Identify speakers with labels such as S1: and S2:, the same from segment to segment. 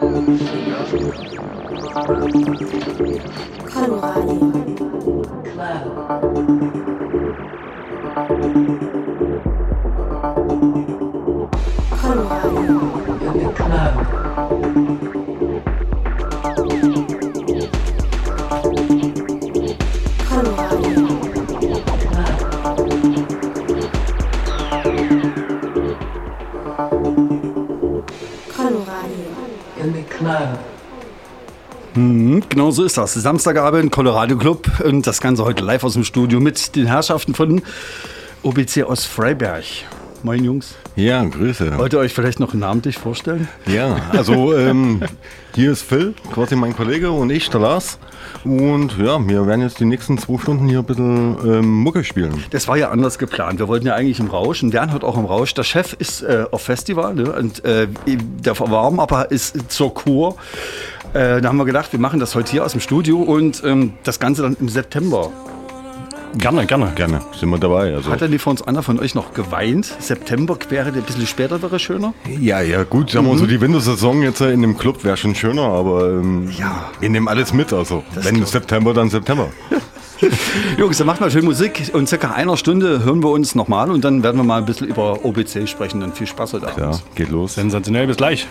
S1: Mhm, genau so ist das. Samstagabend, Colorado Club und das Ganze heute live aus dem Studio mit den Herrschaften von OBC aus Freiberg. Moin Jungs.
S2: Ja, Grüße.
S1: Wollt ihr euch vielleicht noch namentlich vorstellen?
S2: Ja, also ähm, hier ist Phil, quasi mein Kollege und ich, der Lars. Und ja, wir werden jetzt die nächsten zwei Stunden hier ein bisschen ähm, Mucke spielen.
S1: Das war ja anders geplant. Wir wollten ja eigentlich im Rausch und Bernd hat auch im Rausch. Der Chef ist äh, auf Festival ne? und äh, der Warm-Upper ist zur Kur. Äh, da haben wir gedacht, wir machen das heute hier aus dem Studio und ähm, das Ganze dann im September.
S2: Gerne, gerne. Gerne, sind wir dabei.
S1: Also. Hat denn die von uns einer von euch noch geweint? September wäre ein bisschen später wäre schöner?
S2: Ja, ja, gut, sagen wir mhm. so, die Wintersaison jetzt in dem Club wäre schon schöner, aber ähm, ja. wir nehmen alles mit. Also, das wenn September, dann September.
S1: Jungs, dann macht mal schön Musik und circa einer Stunde hören wir uns nochmal und dann werden wir mal ein bisschen über OBC sprechen. Dann viel Spaß heute Abend.
S2: Ja, geht los.
S1: Sensationell, bis gleich.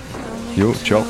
S2: Jo, ciao.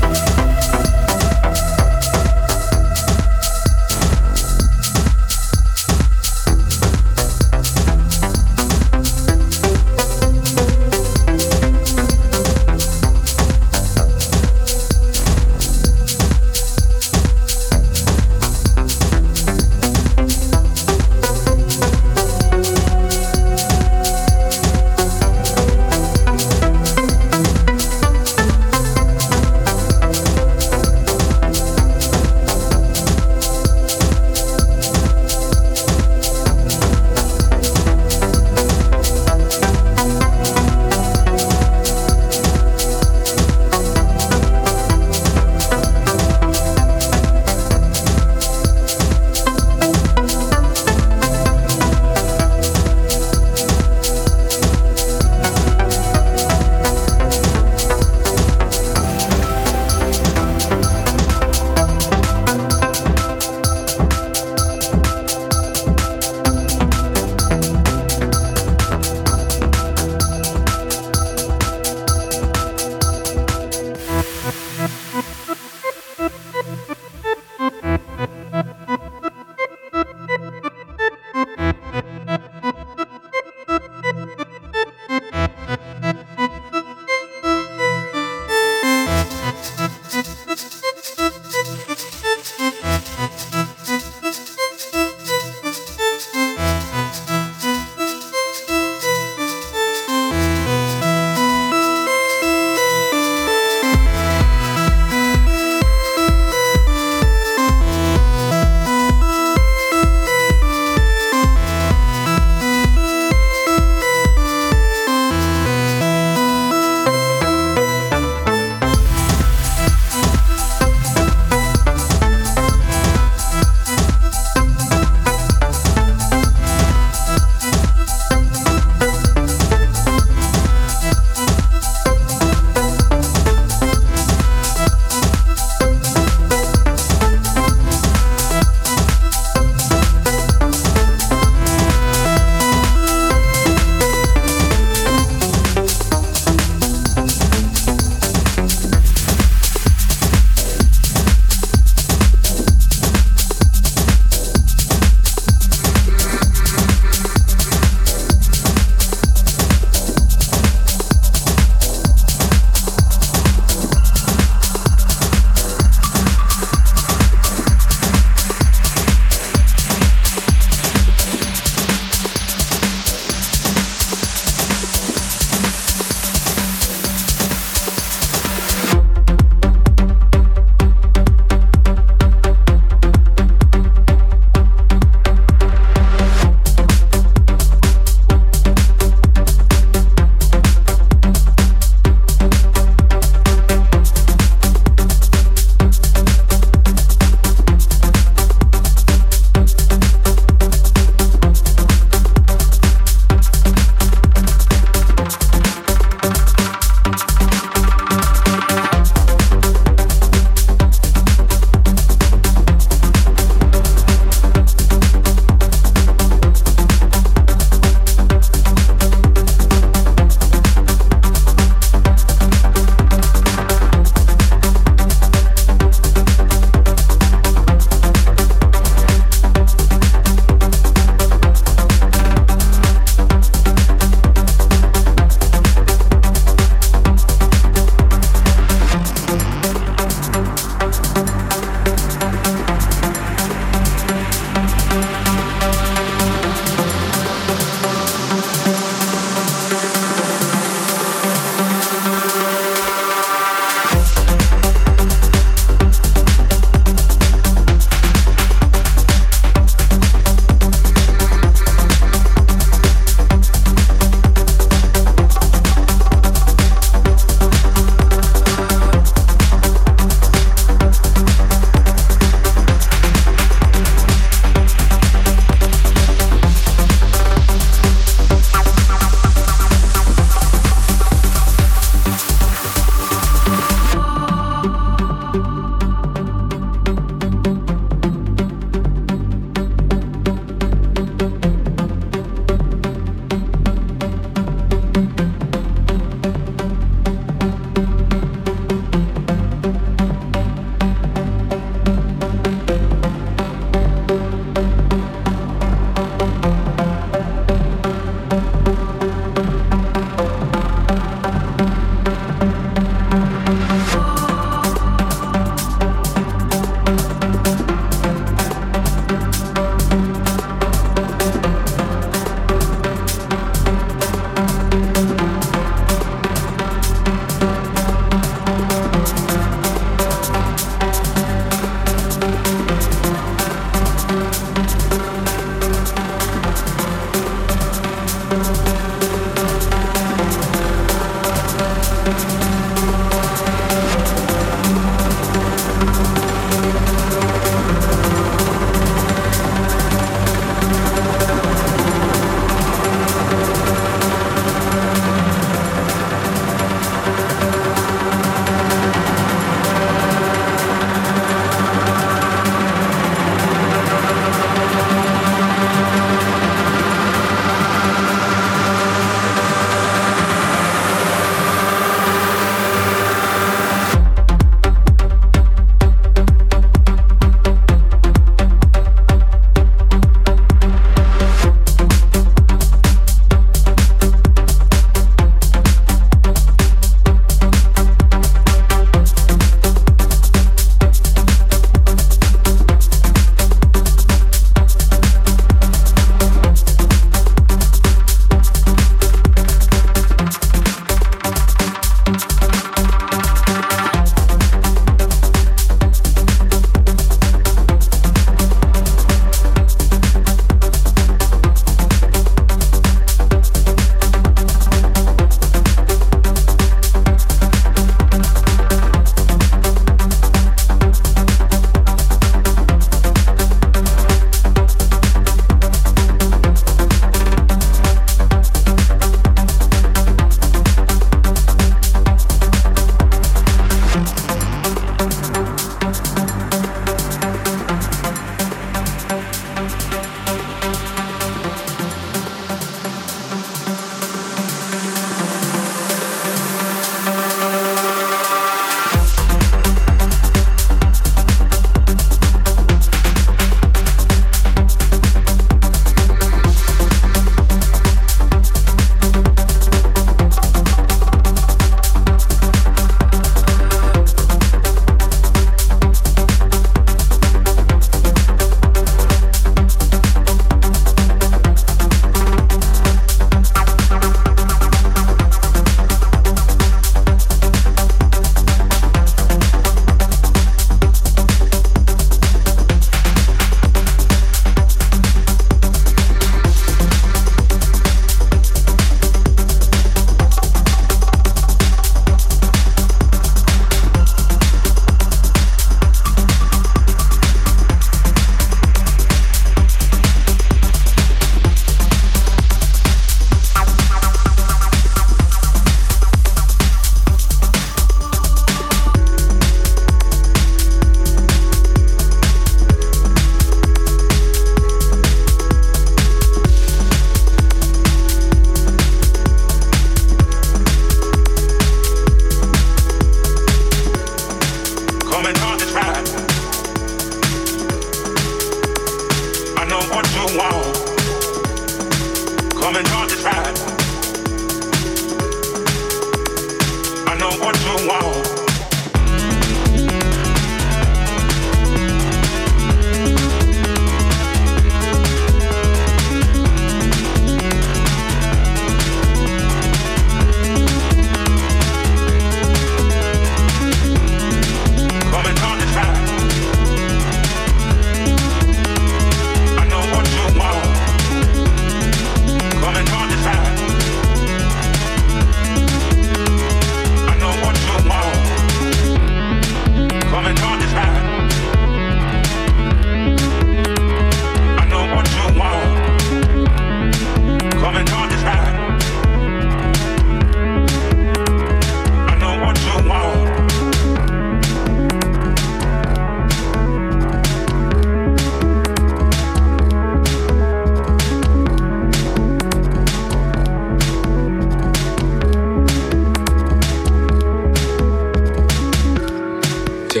S3: Tu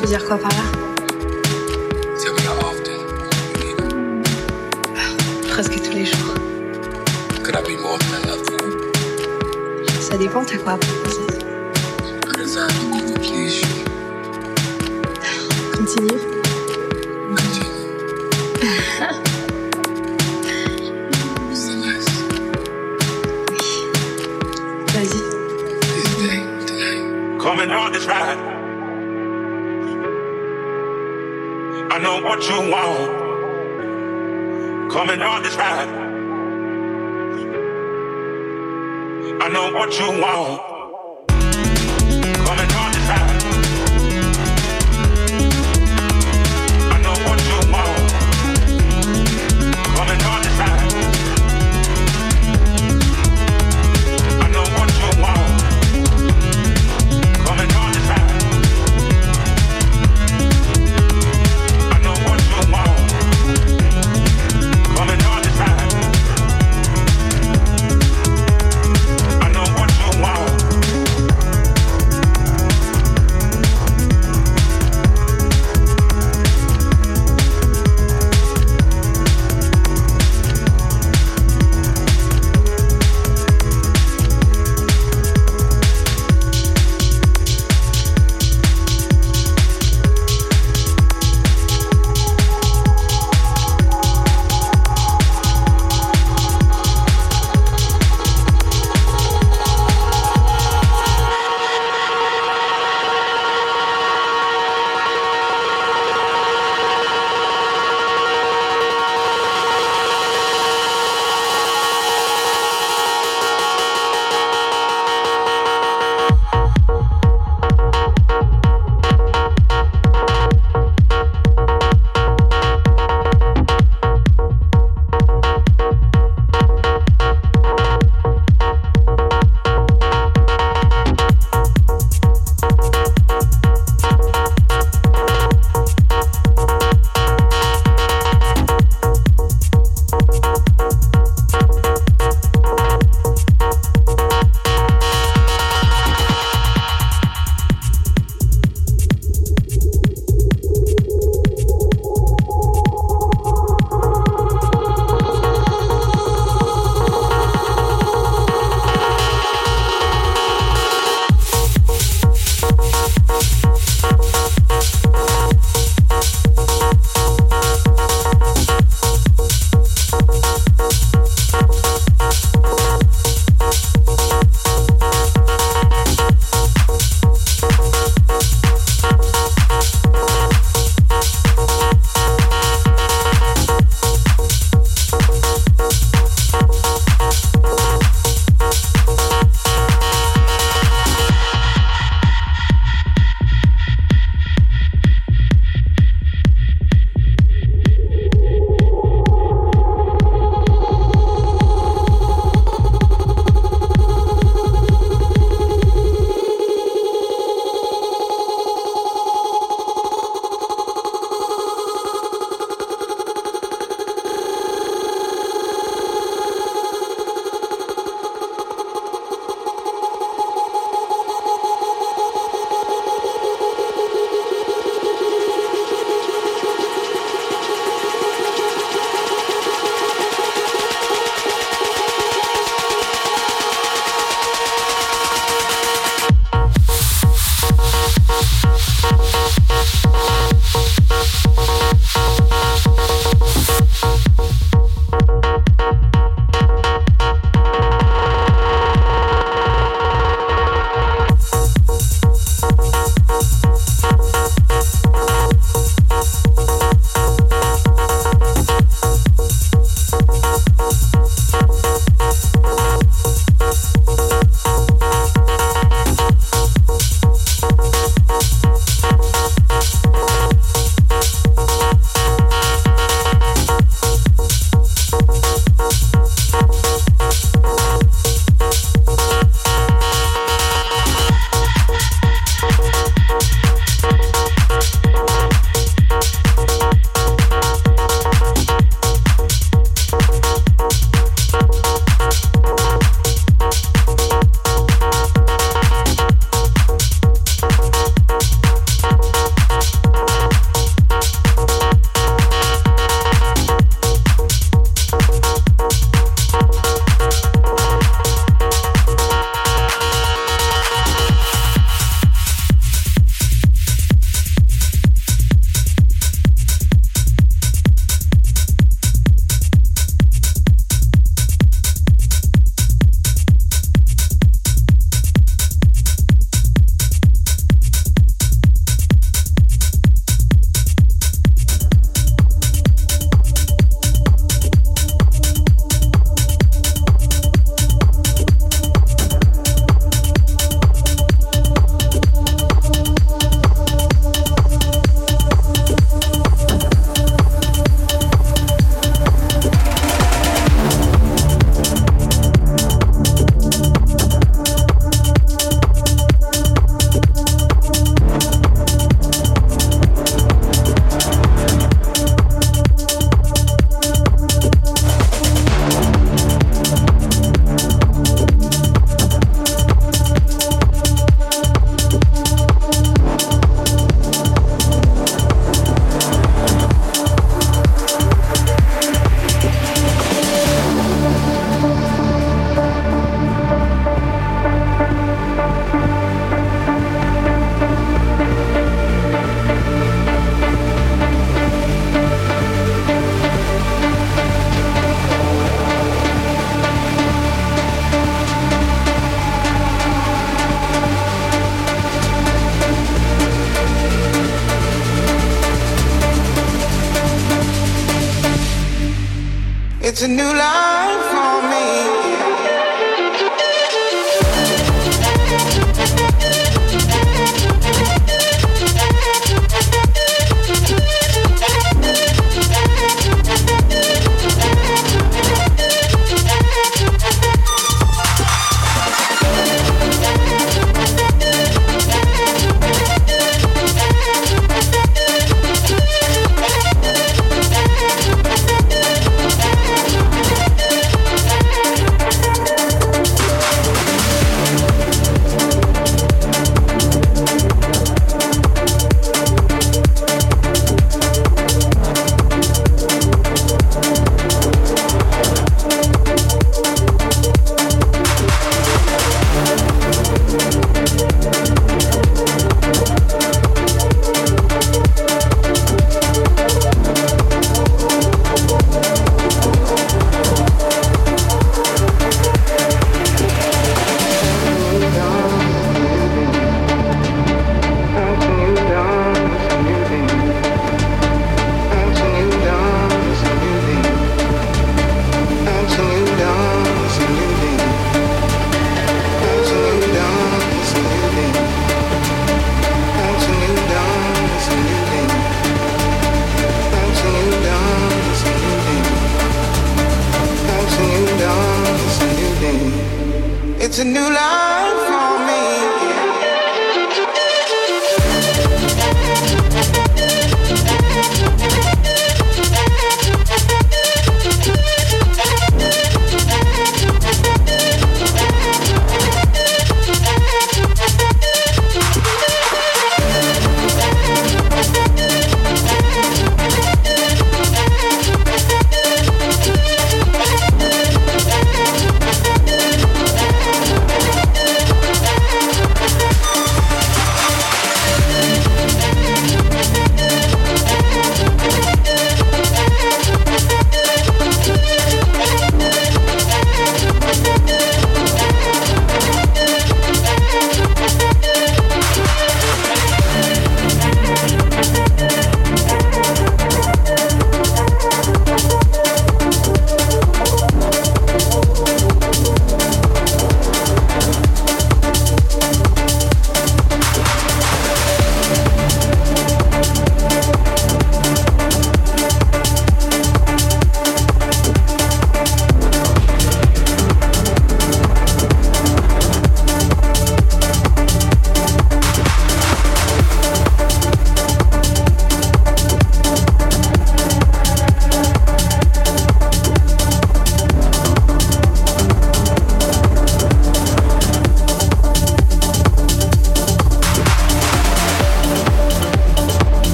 S3: veux dire quoi par là
S4: ah,
S3: Presque tous les jours. Ça dépend, t'as quoi
S4: this.
S5: I know what you want.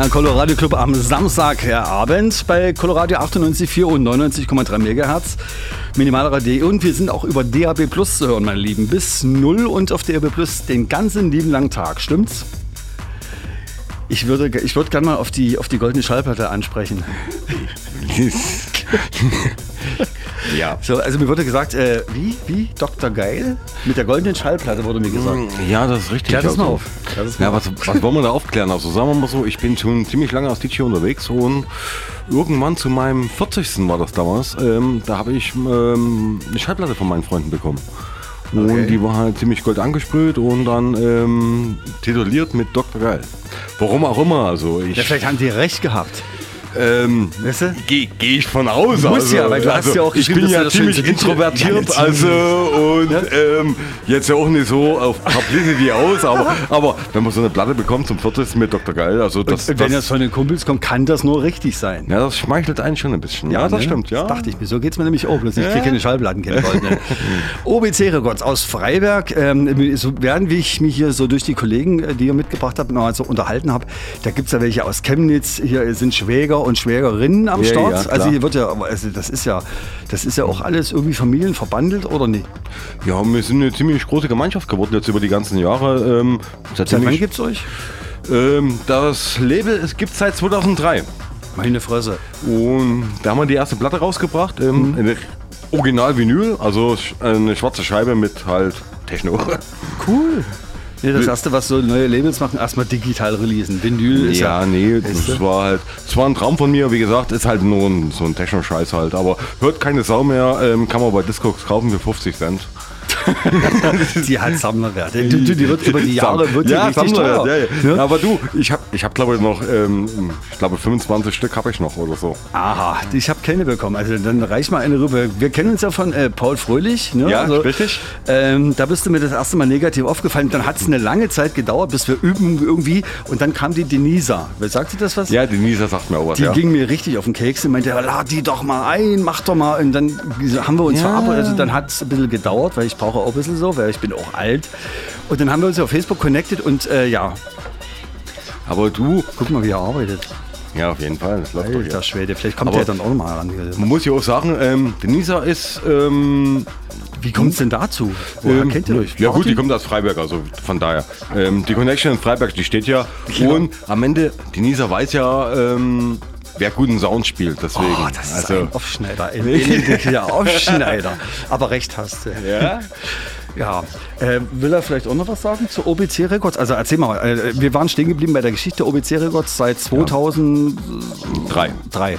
S1: Der Colorado Club am Samstagabend bei Colorado 98,4 und 99,3 MHz. Minimalradio und wir sind auch über DAB Plus zu hören, meine Lieben. Bis 0 und auf DAB Plus den ganzen lieben langen Tag. Stimmt's? Ich würde, ich würde gerne mal auf die, auf die goldene Schallplatte ansprechen.
S6: ja.
S1: So, also mir wurde gesagt, äh, wie, wie, Dr. Geil? Mit der goldenen Schallplatte wurde mir gesagt.
S6: Ja, das ist richtig.
S1: Klär das mal auf.
S6: Ja, was, was wollen wir da aufklären? Also sagen wir mal so, ich bin schon ziemlich lange als DJ unterwegs und irgendwann zu meinem 40. war das damals, ähm, da habe ich ähm, eine Schallplatte von meinen Freunden bekommen. Und
S1: Okay.
S6: die war halt ziemlich gold angesprüht und dann ähm, tituliert mit Dr. Geil. Warum auch immer, also ich
S1: Ja, vielleicht haben die recht gehabt.
S6: Ähm,
S1: Weißt du?
S6: gehe geh ich von aus.
S1: Muss ja, weil du hast ja auch
S6: ich bin ja
S1: du
S6: ziemlich introvertiert,
S1: Ja,
S6: also und
S1: Ja.
S6: ähm, jetzt ja auch nicht so auf Publicity aus, aber, aber wenn man so eine Platte bekommt zum 40. mit Dr. Geil, also das,
S1: Und wenn das von den Kumpels kommt, kann das nur richtig sein.
S6: ja, das schmeichelt einen schon ein bisschen. Ja, das
S1: ne?
S6: stimmt, ja.
S1: Das dachte ich mir. So geht es mir nämlich auch. Bloß ich kriege keine Schallplatten, keine. OBC Records aus Freiberg. Ähm, so, während ich mich hier so durch die Kollegen, äh, die ihr mitgebracht habt, noch so unterhalten habe, da gibt es ja welche aus Chemnitz. Hier sind Schwäger und Schwägerinnen am
S6: Ja,
S1: Start.
S6: ja,
S1: also hier wird ja, also das ist ja, das ist ja auch alles irgendwie familienverbandelt oder nicht?
S6: Ja, wir sind eine ziemlich große Gemeinschaft geworden jetzt über die ganzen Jahre. Ähm,
S1: Seit wann
S6: ziemlich-
S1: gibt es euch?
S6: ähm, das Label es gibt seit 2003.
S1: Meine Fresse.
S6: Und da haben wir die erste Platte rausgebracht. Ähm,
S1: Mhm.
S6: Original Vinyl, also eine schwarze Scheibe mit halt Techno.
S1: Cool. Nee, das erste, was so neue Labels machen, erstmal digital releasen. Vinyl ist ja.
S6: Ja, nee, das war halt, es war ein Traum von mir, wie gesagt, ist halt nur ein, so ein Techno-Scheiß halt, aber hört keine Sau mehr, ähm, kann man bei Discogs kaufen für 50 Cent.
S1: Die hat Sammlerwert. Die, die, die wird über die Jahre wird die
S6: ja,
S1: richtig teuer.
S6: ja, ja.
S1: Ne?
S6: Aber du, ich habe, ich hab, glaube ich noch, ähm, ich glaube 25 Stück habe ich noch oder so.
S1: Aha, ich habe keine bekommen. Also dann reicht mal eine rüber. Wir kennen uns ja von äh, Paul Fröhlich. Ne?
S6: Ja,
S1: also,
S6: richtig.
S1: Ähm, da bist du mir das erste Mal negativ aufgefallen. Dann hat es eine lange Zeit gedauert, bis wir üben irgendwie. Und dann kam die Denisa. Wer sagt dir das was?
S6: Ja, die Nisa sagt mir auch was,
S1: Die
S6: ja.
S1: ging mir richtig auf den Keks und meinte, ja, lad die doch mal ein, mach doch mal. Und dann haben wir uns
S6: Ja.
S1: verabredet. Also dann hat es ein bisschen gedauert, weil ich brauche auch ein bisschen so, weil ich bin auch alt. Und dann haben wir uns auf Facebook connected und äh, ja,
S6: Aber du,
S1: guck mal, wie er arbeitet.
S6: ja, auf jeden Fall, das läuft doch
S1: Alter
S6: ja.
S1: Schwede, vielleicht kommt
S6: Aber-
S1: der dann auch mal ran.
S6: Man muss ja auch sagen, ähm, Denisa ist, ähm,
S1: Wie kommt es denn dazu? Woher
S6: Ähm,
S1: kennt ihr euch?
S6: Ja gut,
S1: Party?
S6: die kommt aus Freiberg, also von daher. Ähm, die Connection in Freiberg, die steht ja.
S1: Ja.
S6: Und am Ende, die Nisa weiß ja, ähm, wer guten Sound spielt. Deswegen.
S1: Oh, das ist
S6: also,
S1: ein Aufschneider. Ein elendiger Aufschneider. Aber recht hast du.
S6: ja?
S1: Ja. Äh, will er vielleicht auch noch was sagen zu OBC Records? Also erzähl mal. Äh, wir waren stehen geblieben bei der Geschichte OBC Records seit 2003.
S6: Drei.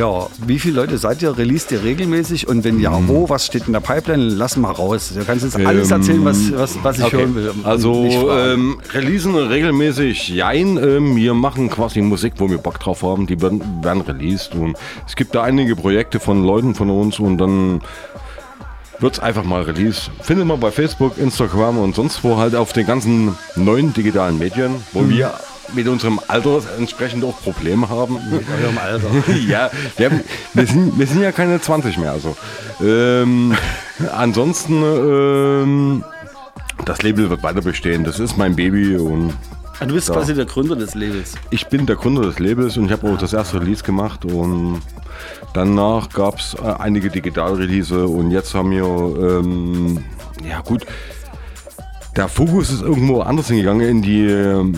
S1: Ja, wie viele Leute seid ihr? Released ihr regelmäßig? Und wenn ja, wo? Was steht in der Pipeline? Lass mal raus. Du kannst jetzt alles
S6: Ähm,
S1: erzählen, was, was, was ich
S6: Okay.
S1: hören will.
S6: Also ähm, releasen regelmäßig jein. Ähm, wir machen quasi Musik, wo wir Bock drauf haben. Die werden, werden released. Und es gibt da einige Projekte von Leuten von uns und dann wird's einfach mal released. Findet man bei Facebook, Instagram und sonst wo halt auf den ganzen neuen digitalen Medien, wo
S1: Mhm.
S6: wir mit unserem Alter entsprechend auch Probleme haben.
S1: Mit eurem Alter.
S6: ja, wir, haben, wir, sind, wir sind ja keine 20 mehr. Also. Ähm, ansonsten, ähm, das Label wird weiter bestehen. Das ist mein Baby und
S1: Ah, Du bist
S6: Ja.
S1: quasi der Gründer des Labels.
S6: ich bin der Gründer des Labels und ich habe auch das erste Release gemacht und danach gab es äh, einige Digital-Release und jetzt haben wir, ähm, ja gut, der Fokus ist irgendwo anders hingegangen in die ähm,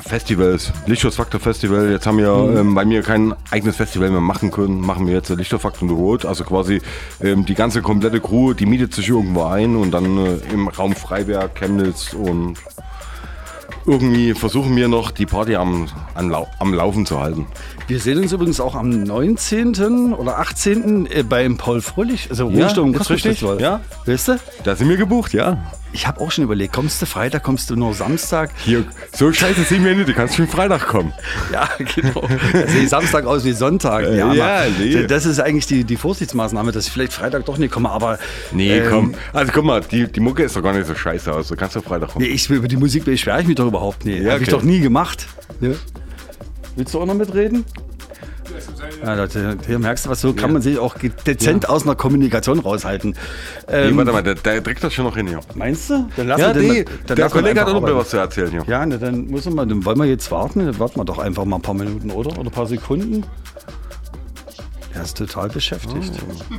S6: Festivals, Lichtschutzfaktor Festival. Jetzt haben wir, ähm, weil wir kein eigenes Festival mehr machen können, machen wir jetzt Lichtschutzfaktor Road. Also quasi ähm, die ganze komplette Crew, die mietet sich irgendwo ein und dann äh, im Raum Freiberg, Chemnitz und irgendwie versuchen wir noch die Party am, am, Lau am Laufen zu halten.
S1: Wir sehen uns übrigens auch am 19. oder 18. äh, beim Paul Fröhlich, also
S6: Ja,
S1: Ruhestörung
S6: richtig, ja.
S1: Weißt du?
S6: Da sind wir gebucht, ja.
S1: Ich habe auch schon überlegt, kommst du Freitag, kommst du nur Samstag?
S6: Hier, so scheiße sind wir nicht, du kannst schon Freitag kommen.
S1: Ja, genau. Da sehe ich Samstag aus wie Sonntag.
S6: Äh,
S1: Ja,
S6: ja, nee.
S1: Das ist eigentlich die, die Vorsichtsmaßnahme, dass ich vielleicht Freitag doch nicht komme, aber.
S6: Nee,
S1: ähm,
S6: komm. Also guck mal, die, die Mucke ist doch gar nicht so scheiße aus. Du kannst doch Freitag kommen.
S1: Nee, ich, über die Musik beschwere ich mich doch überhaupt nicht.
S6: Ja,
S1: Habe ich
S6: okay.
S1: doch nie gemacht. Ja. Willst du auch noch mitreden? Ja, Leute, hier merkst du was, so kann man sich auch dezent aus einer Kommunikation raushalten.
S6: Nee,
S1: Ähm,
S6: warte mal, der, der trägt das schon noch hin hier.
S1: Meinst du? Dann lass
S6: Ja,
S1: wir den
S6: nee,
S1: dann
S6: der
S1: wir
S6: Kollege hat auch noch was zu erzählen hier.
S1: Ja, ne, dann muss man, dann wollen wir jetzt warten. Dann warten wir doch einfach mal ein paar Minuten, oder? Oder ein paar Sekunden. Er ist total beschäftigt.
S6: Oh.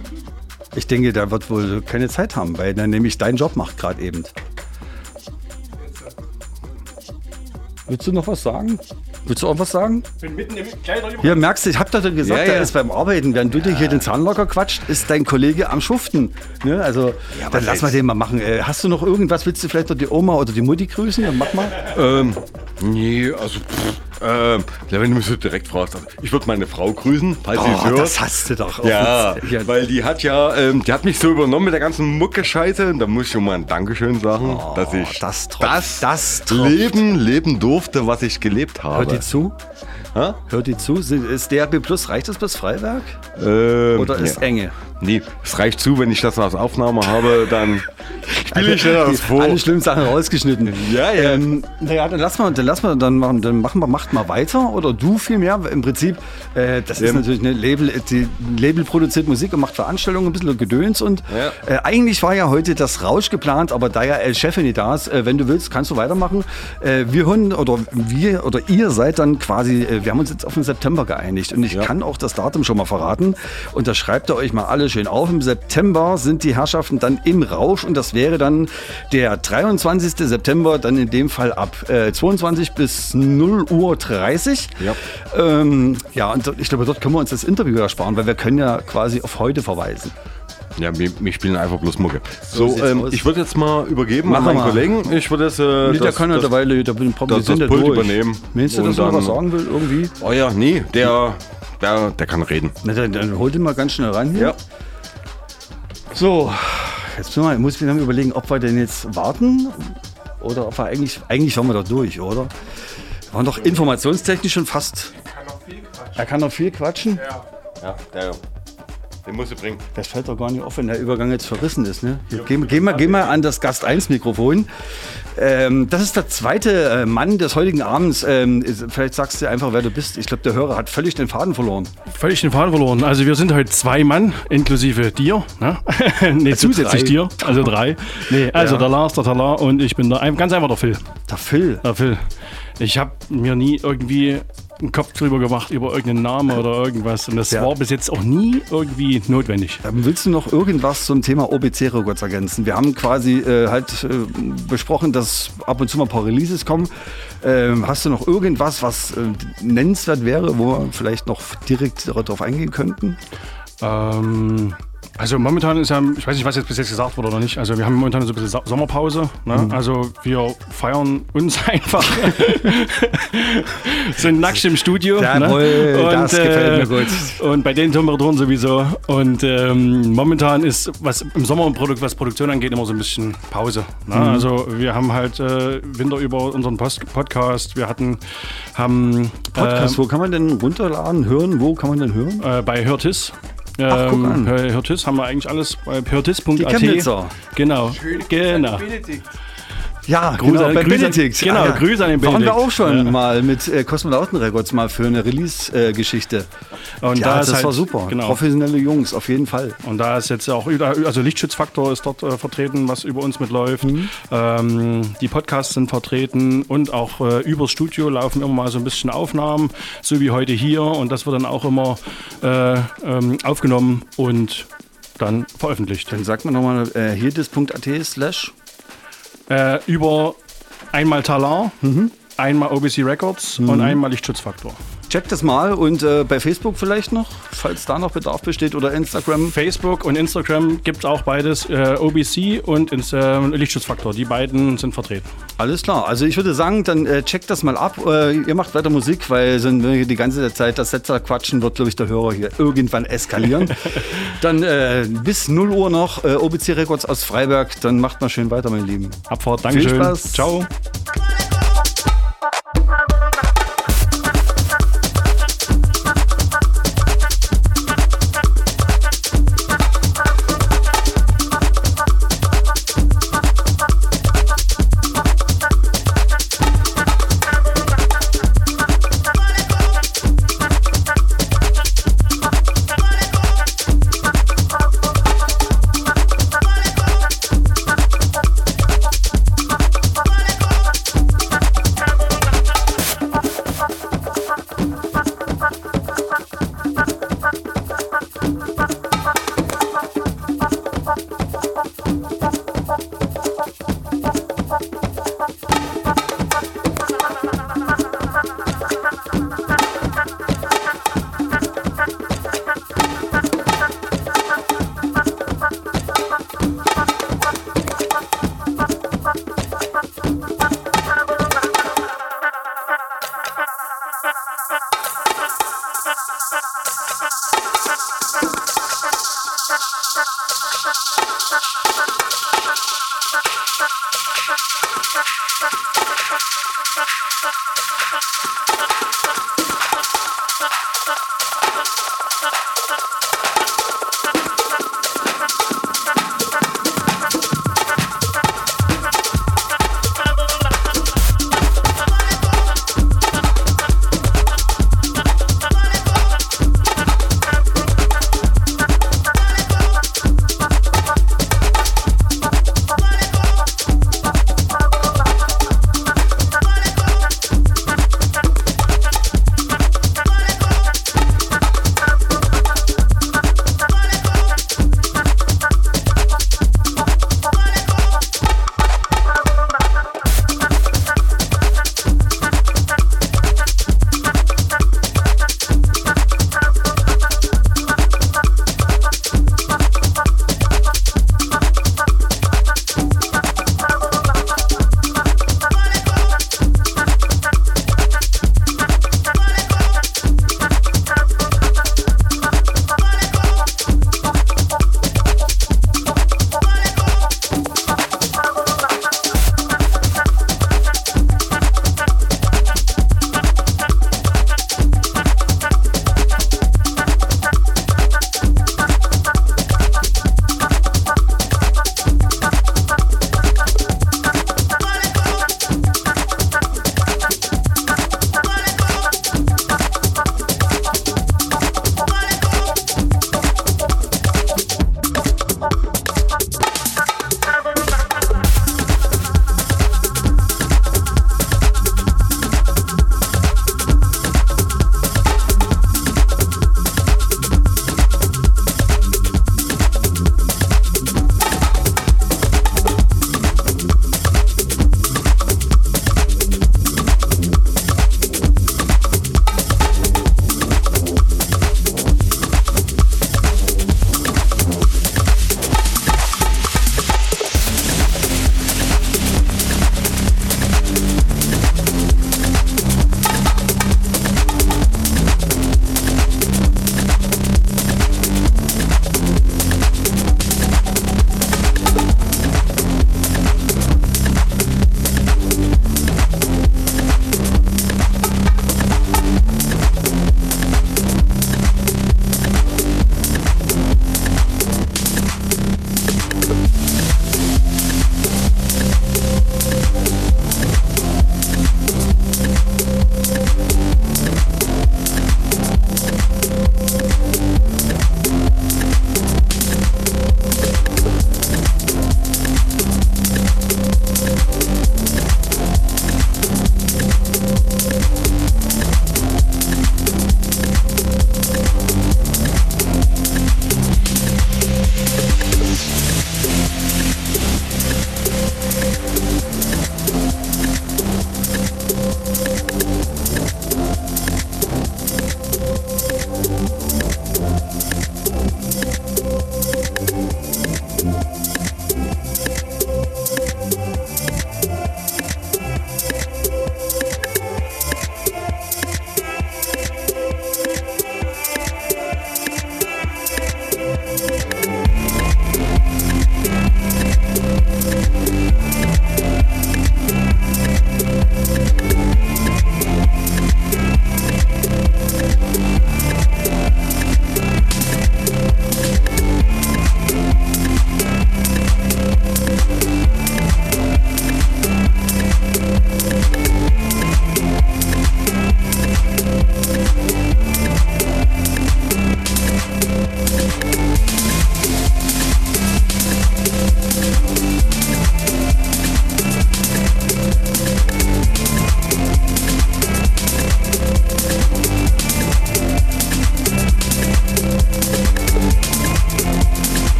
S1: Ich denke, der wird wohl keine Zeit haben, weil er nämlich deinen Job macht gerade eben. Willst du noch was sagen? Willst du auch was sagen?
S7: bin mitten im Kleiderüber.
S1: Hier merkst du, ich hab doch gesagt,
S6: Ja,
S1: der
S6: ja.
S1: ist beim Arbeiten. Während du dir hier den Zahn locker quatscht, ist dein Kollege am Schuften. Ne? Also, dann
S6: was
S1: lass mal den mal machen. Äh, hast du noch irgendwas? Willst du vielleicht noch die Oma oder die Mutti grüßen? Dann mach mal.
S6: Ähm, nee, also, pff, ja, wenn du mich so direkt fragst, ich würde meine Frau grüßen, falls sie es
S1: Oh,
S6: hört.
S1: das hast du doch.
S6: Ja,
S1: Ja,
S6: weil die hat ja, ähm, die hat mich so übernommen mit der ganzen Mucke-Scheiße. Und da muss ich schon mal ein Dankeschön sagen, dass ich
S1: Oh, das tropft,
S6: das,
S1: das tropft.
S6: Leben leben durfte, was ich gelebt
S1: Hört
S6: habe.
S1: die zu?
S6: Hä?
S1: Hört die zu? Ist DRB Plus, reicht das bis Freiwerk?
S6: Ähm,
S1: Oder ist
S6: ja.
S1: enge?
S6: Nee, es reicht zu, wenn ich das als Aufnahme habe, dann spiele ich dir das vor.
S1: Alle schlimmen Sachen rausgeschnitten.
S6: Ja, ja.
S1: Ähm, naja, dann lass mal, dann lass mal, dann machen, dann machen wir, macht mal weiter oder du vielmehr. Im Prinzip, äh, das ist
S6: Ähm.
S1: natürlich eine Label, die Label produziert Musik und macht Veranstaltungen, ein bisschen Gedöns und
S6: Ja.
S1: äh, eigentlich war ja heute das Rausch geplant, aber da ja El Chef nicht da ist, äh, wenn du willst, kannst du weitermachen. Äh, wir hören oder wir oder ihr seid dann quasi, äh, wir haben uns jetzt auf den September geeinigt und ich
S6: Ja.
S1: kann auch das Datum schon mal verraten und das schreibt ihr euch mal alle schön auf. Im September sind die Herrschaften dann im Rausch und das wäre dann der 23. September, dann in dem Fall ab äh, 22 bis 0 Uhr 30.
S6: Ja.
S1: Ähm, ja, und ich glaube, dort können wir uns das Interview ersparen, weil wir können ja quasi auf heute verweisen.
S6: Ja, wir, wir spielen einfach bloß Mucke. So,
S1: sieht's
S6: ähm, ich würde jetzt mal übergeben
S1: Mach
S6: an meinen
S1: mal.
S6: Kollegen. Ich würde jetzt äh,
S1: Nee, der
S6: das,
S1: kann ja derweil, da bin wir
S6: das-
S1: ja
S6: das Pult
S1: durch.
S6: übernehmen.
S1: Meinst du, dass er noch was sagen will irgendwie?
S6: Oh ja, nee, der, der, der kann reden.
S1: Na, dann, dann hol den mal ganz schnell ran hier.
S6: Ja.
S1: So, jetzt müssen wir, muss ich mir überlegen, ob wir denn jetzt warten oder ob wir eigentlich, eigentlich waren wir doch durch, oder? Wir waren doch informationstechnisch schon fast. Er kann noch viel quatschen.
S6: Ja, der, den musst du bringen.
S1: Das fällt doch gar nicht auf, wenn der Übergang jetzt verrissen ist. Ne? Hier, Geh, geh, mal, geh mal an das Gast 1 Mikrofon. Ähm, das ist der zweite äh, Mann des heutigen Abends. Ähm, vielleicht sagst du einfach, wer du bist. Ich glaube, der Hörer hat völlig den Faden verloren.
S7: Völlig den Faden verloren. Also wir sind heute zwei Mann, inklusive dir. Ne? nee, zusätzlich
S1: drei.
S7: dir. Also drei. Nee, also
S1: Ja.
S7: der Lars, der Talar und ich bin der, ganz einfach der Phil.
S1: Der Phil.
S7: Der Phil. Ich habe mir nie irgendwie einen Kopf drüber gemacht über irgendeinen Namen oder irgendwas. Und das
S1: Ja.
S7: war bis jetzt auch nie irgendwie notwendig.
S1: Ähm, Willst du noch irgendwas zum Thema OBC-Records ergänzen? Wir haben quasi äh, halt äh, besprochen, dass ab und zu mal ein paar Releases kommen. Ähm, hast du noch irgendwas, was äh, nennenswert wäre, wo wir vielleicht noch direkt darauf eingehen könnten?
S7: Ähm, also momentan ist ja, ich weiß nicht, was jetzt bis jetzt gesagt wurde oder nicht. Also wir haben momentan so ein bisschen Sommerpause. Ne?
S1: Mhm.
S7: Also wir feiern uns einfach. Sind nackt im Studio.
S1: Jawohl,
S7: ne?
S1: das gefällt mir gut.
S7: Und bei den Temperaturen sowieso. Und ähm, momentan ist, was im Sommer und Produkt, was Produktion angeht, immer so ein bisschen Pause. Ne?
S1: Mhm.
S7: Also wir haben halt äh, Winter über unseren Post Podcast. Wir hatten, haben
S1: Podcast, wo kann man denn runterladen, hören? Wo kann man denn hören?
S7: äh, bei Hörtis.
S1: Ach, guck an.
S7: Hörtis haben wir eigentlich alles bei hörtis.at.
S1: Die Chemnitzer.
S7: Genau. Genau.
S1: Ja,
S7: Grüße
S1: genau,
S7: an- Grüße
S1: Benedikt. Ah,
S7: genau, Grüße an den
S1: Waren wir
S7: Benedikt.
S1: auch schon
S7: Ja.
S1: mal mit äh, Kosmonauten Records mal für eine Release-Geschichte.
S7: Und
S1: ja,
S7: da
S1: das
S7: halt,
S1: war super.
S7: Genau.
S1: Professionelle Jungs, auf jeden Fall.
S7: Und da ist jetzt auch, also Lichtschutzfaktor ist dort äh, vertreten, was über uns mitläuft. Ähm, die Podcasts sind vertreten und auch äh, übers Studio laufen immer mal so ein bisschen Aufnahmen, so wie heute hier. Und das wird dann auch immer äh, ähm, aufgenommen und dann veröffentlicht.
S1: Dann sagt man nochmal äh, hier das.at slash.
S7: Äh, über einmal Talar, einmal OBC Records und einmal Lichtschutzfaktor.
S1: Checkt das mal und äh, bei Facebook vielleicht noch, falls da noch Bedarf besteht oder Instagram.
S7: Facebook und Instagram gibt es auch beides, äh, OBC und Inst äh, Lichtschutzfaktor. Die beiden sind vertreten.
S1: Alles klar. Also ich würde sagen, dann äh, checkt das mal ab. Äh, ihr macht weiter Musik, weil sind wir die ganze Zeit das Setzer quatschen, wird, glaube ich, der Hörer hier irgendwann eskalieren. dann äh, bis 0 Uhr noch OBC Records aus Freiberg. Dann macht mal schön weiter, meine Lieben.
S7: Abfahrt, Dankeschön.
S1: Spaß.
S7: Ciao.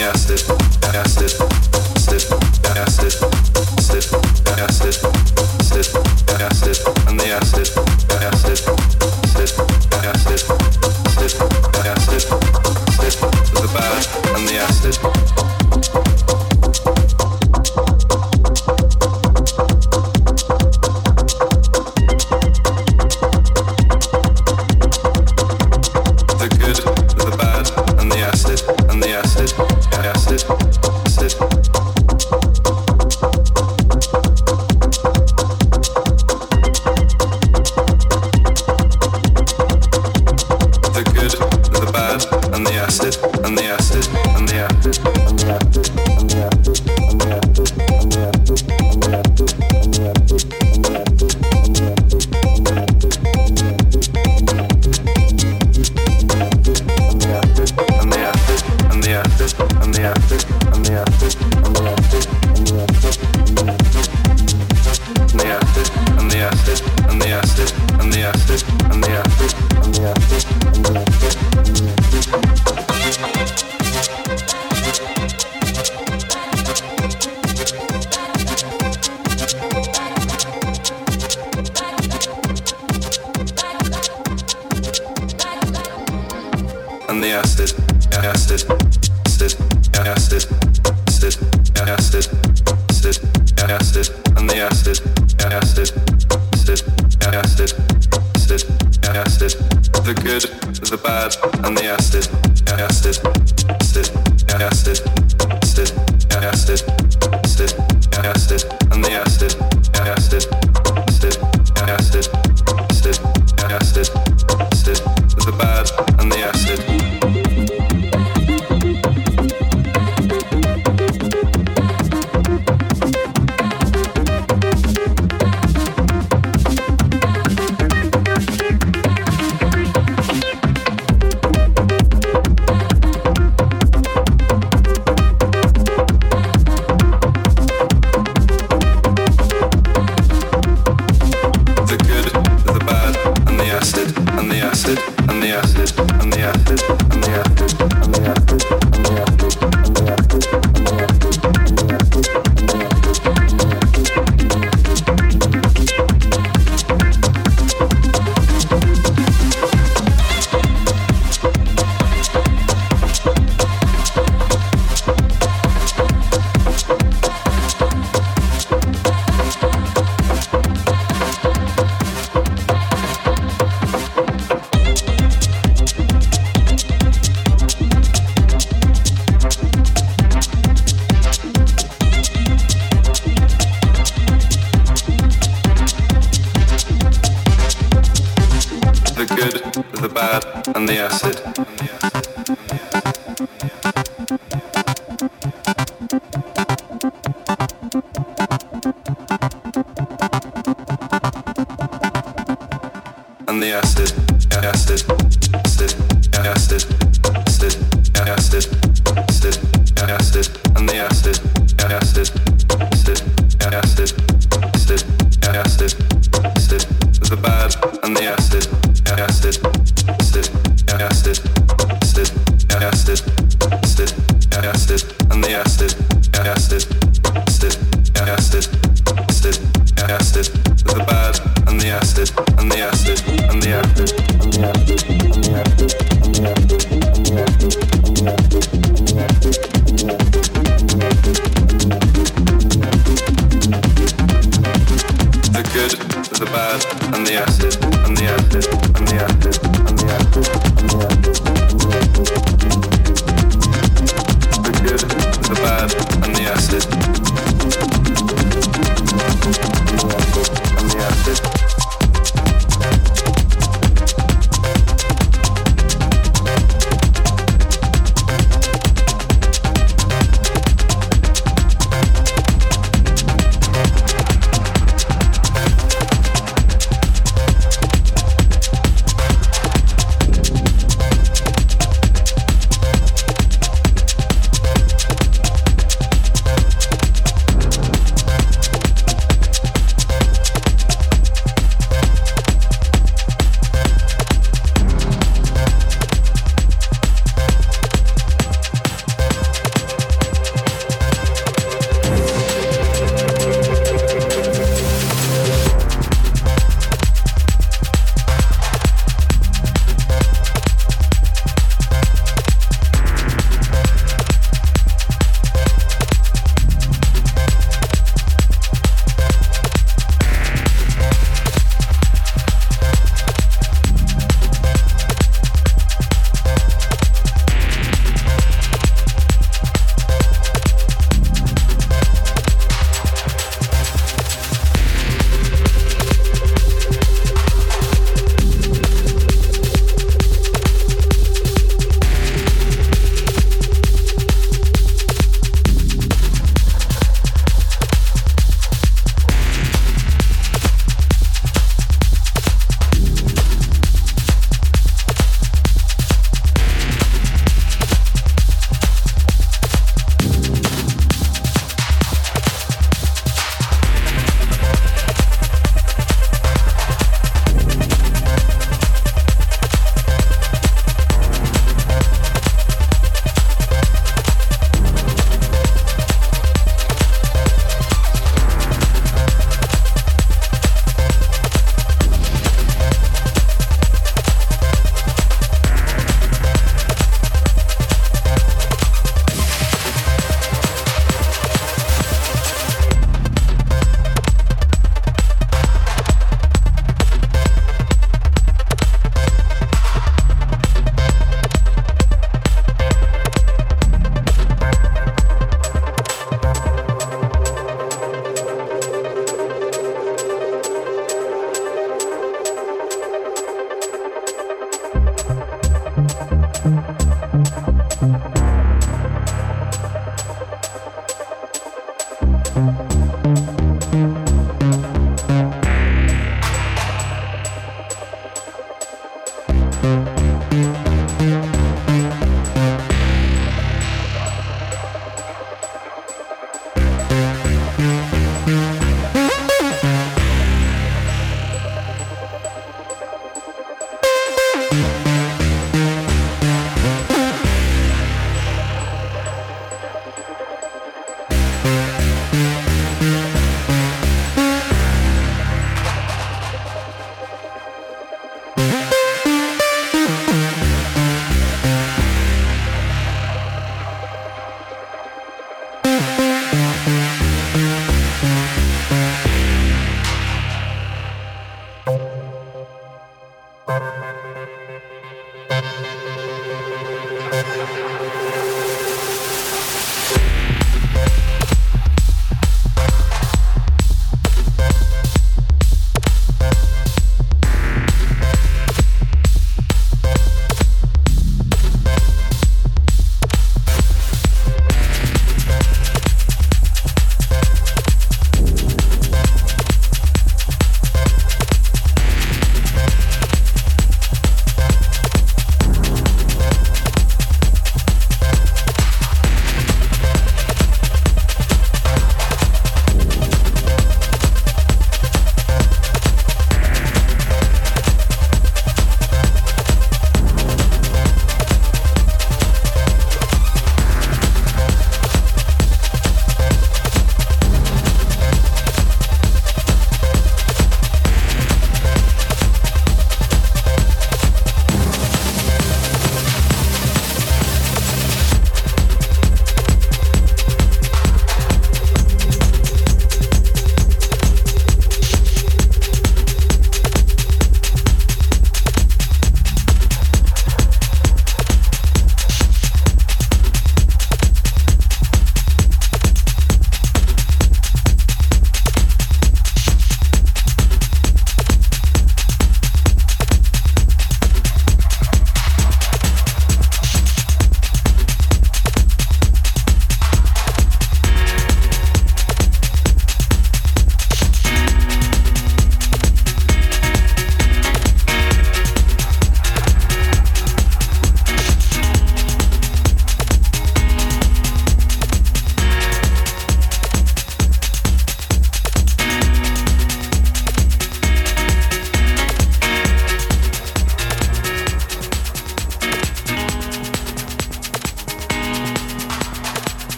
S8: acid, acid, acid, acid, acid, acid, acid, acid, acid, acid, acid, acid, on the acid, acid.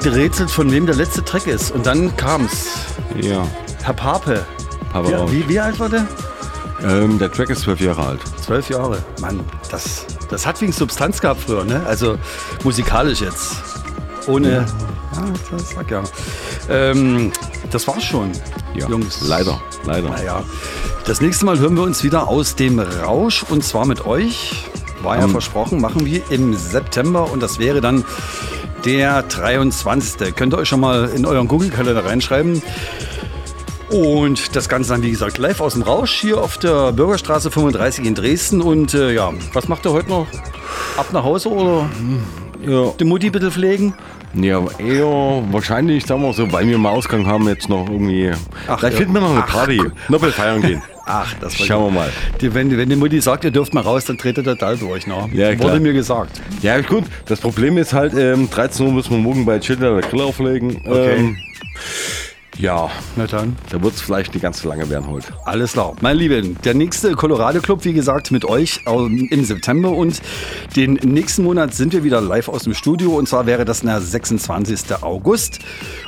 S1: Gerade gerätselt, von wem der letzte Track ist. Und dann kam's.
S6: Ja,
S1: Herr Pape.
S6: Papa
S1: Wie, wie, wie alt war der?
S6: Ähm, der Track ist zwölf Jahre alt.
S1: Zwölf Jahre. Mann, das, das hat wegen Substanz gehabt früher, ne? Also musikalisch jetzt. Ohne. Ja, das sag ja. Ähm, das war's schon,
S6: Ja,
S1: Jungs.
S6: leider, leider.
S1: Naja. Das nächste Mal hören wir uns wieder aus dem Rausch und zwar mit euch. War ja
S6: Am-
S1: versprochen, machen wir im September und das wäre dann der 23. Könnt ihr euch schon mal in euren Google-Kalender reinschreiben. Und das Ganze dann, wie gesagt, live aus dem Rausch hier auf der Bürgerstraße 35 in Dresden. Und äh, ja, was macht ihr heute noch? Ab nach Hause oder
S6: Ja,
S1: die Mutti bitte pflegen?
S6: ja eher wahrscheinlich, sagen wir so, weil wir mal Ausgang haben, jetzt noch irgendwie.
S1: Ach,
S6: Vielleicht
S1: ja.
S6: finden wir noch eine
S1: Ach.
S6: Party. Nobel feiern gehen.
S1: Ach, das war
S6: Schauen wir mal.
S1: Die, wenn, wenn die Mutti sagt, ihr dürft mal raus, dann tretet der total durch. Ne?
S6: Ja, klar.
S1: Wurde mir gesagt.
S6: Ja, gut. Das Problem ist halt, ähm, 13 Uhr müssen wir morgen bei Chiller der Grill auflegen.
S1: Okay.
S6: Ähm, ja,
S1: Na dann.
S6: da wird es vielleicht nicht ganz so lange werden heute.
S1: Alles klar. Mein Lieben, der nächste Colorado Club, wie gesagt, mit euch im September und den nächsten Monat sind wir wieder live aus dem Studio und zwar wäre das der 26. August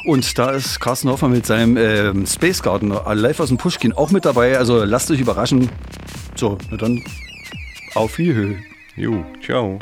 S1: und da ist Carsten Hoffmann mit seinem ähm, Space Garden live aus dem Pushkin auch mit dabei, also lasst euch überraschen. So, na dann auf Wiederhören.
S6: Jo, ciao.